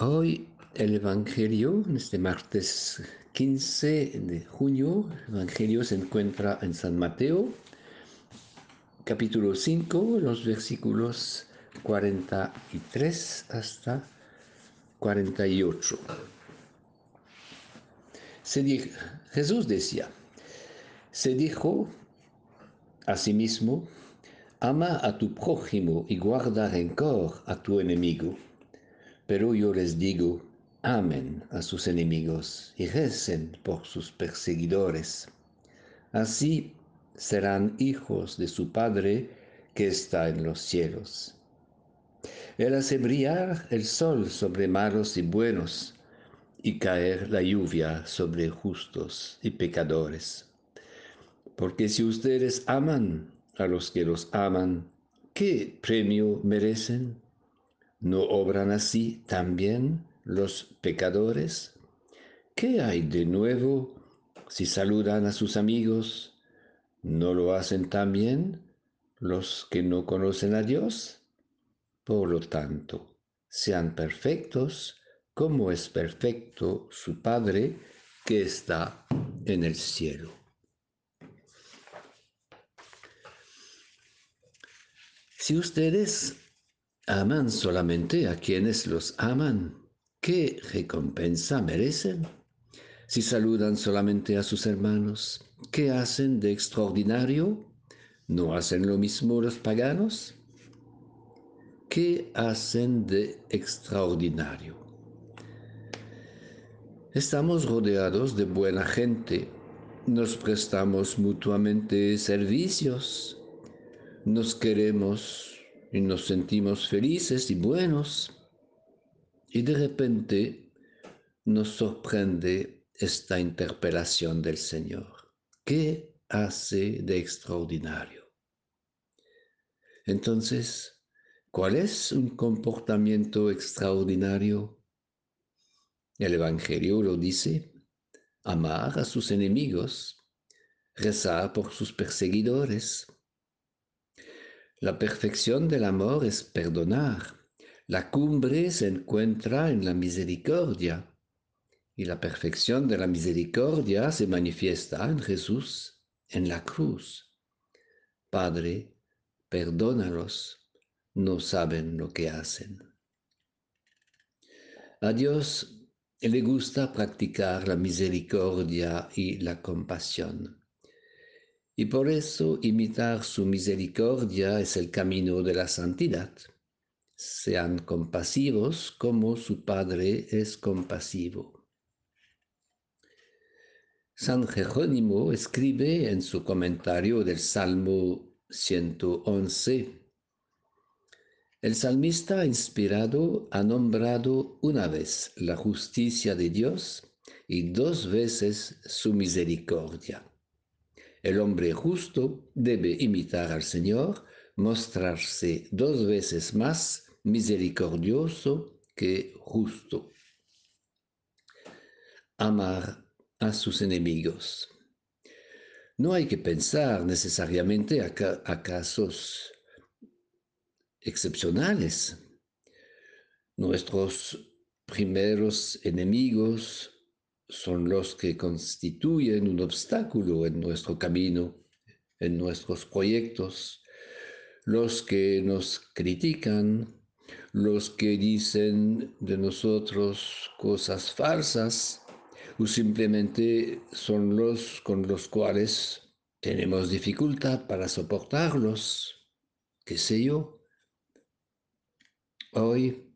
Hoy el Evangelio, este martes 15 de junio, el Evangelio se encuentra en San Mateo, capítulo 5, los versículos 43 hasta 48. Jesús decía, se dijo a sí mismo, ama a tu prójimo y guarda rencor a tu enemigo. Pero yo les digo, amen a sus enemigos y recen por sus perseguidores. Así serán hijos de su Padre que está en los cielos. Él hace brillar el sol sobre malos y buenos y caer la lluvia sobre justos y pecadores. Porque si ustedes aman a los que los aman, ¿qué premio merecen? ¿No obran así también los pecadores? ¿Qué hay de nuevo si saludan a sus amigos? ¿No lo hacen también los que no conocen a Dios? Por lo tanto, sean perfectos como es perfecto su Padre que está en el cielo. Si ustedes aman solamente a quienes los aman. ¿Qué recompensa merecen? Si saludan solamente a sus hermanos, ¿qué hacen de extraordinario? ¿No hacen lo mismo los paganos? ¿Qué hacen de extraordinario? Estamos rodeados de buena gente, nos prestamos mutuamente servicios, nos queremos y nos sentimos felices y buenos. Y de repente nos sorprende esta interpelación del Señor. ¿Qué hace de extraordinario? Entonces, ¿cuál es un comportamiento extraordinario? El Evangelio lo dice, amar a sus enemigos, rezar por sus perseguidores, la perfección del amor es perdonar. La cumbre se encuentra en la misericordia. Y la perfección de la misericordia se manifiesta en Jesús, en la cruz. Padre, perdónalos, no saben lo que hacen. A Dios le gusta practicar la misericordia y la compasión. Y por eso imitar su misericordia es el camino de la santidad. Sean compasivos como su Padre es compasivo. San Jerónimo escribe en su comentario del Salmo 111, el salmista inspirado ha nombrado una vez la justicia de Dios y dos veces su misericordia. El hombre justo debe imitar al Señor, mostrarse dos veces más misericordioso que justo. Amar a sus enemigos. No hay que pensar necesariamente a, casos excepcionales. Nuestros primeros enemigos son los que constituyen un obstáculo en nuestro camino, en nuestros proyectos, los que nos critican, los que dicen de nosotros cosas falsas o simplemente son los con los cuales tenemos dificultad para soportarlos, qué sé yo. Hoy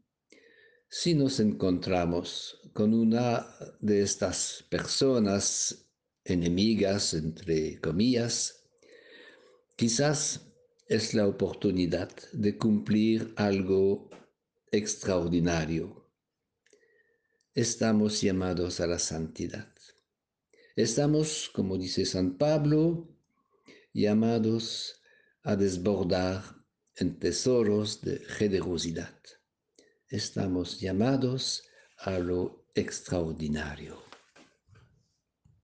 si nos encontramos con una de estas personas enemigas, entre comillas, quizás es la oportunidad de cumplir algo extraordinario. Estamos llamados a la santidad. Estamos, como dice San Pablo, llamados a desbordar en tesoros de generosidad estamos llamados a lo extraordinario.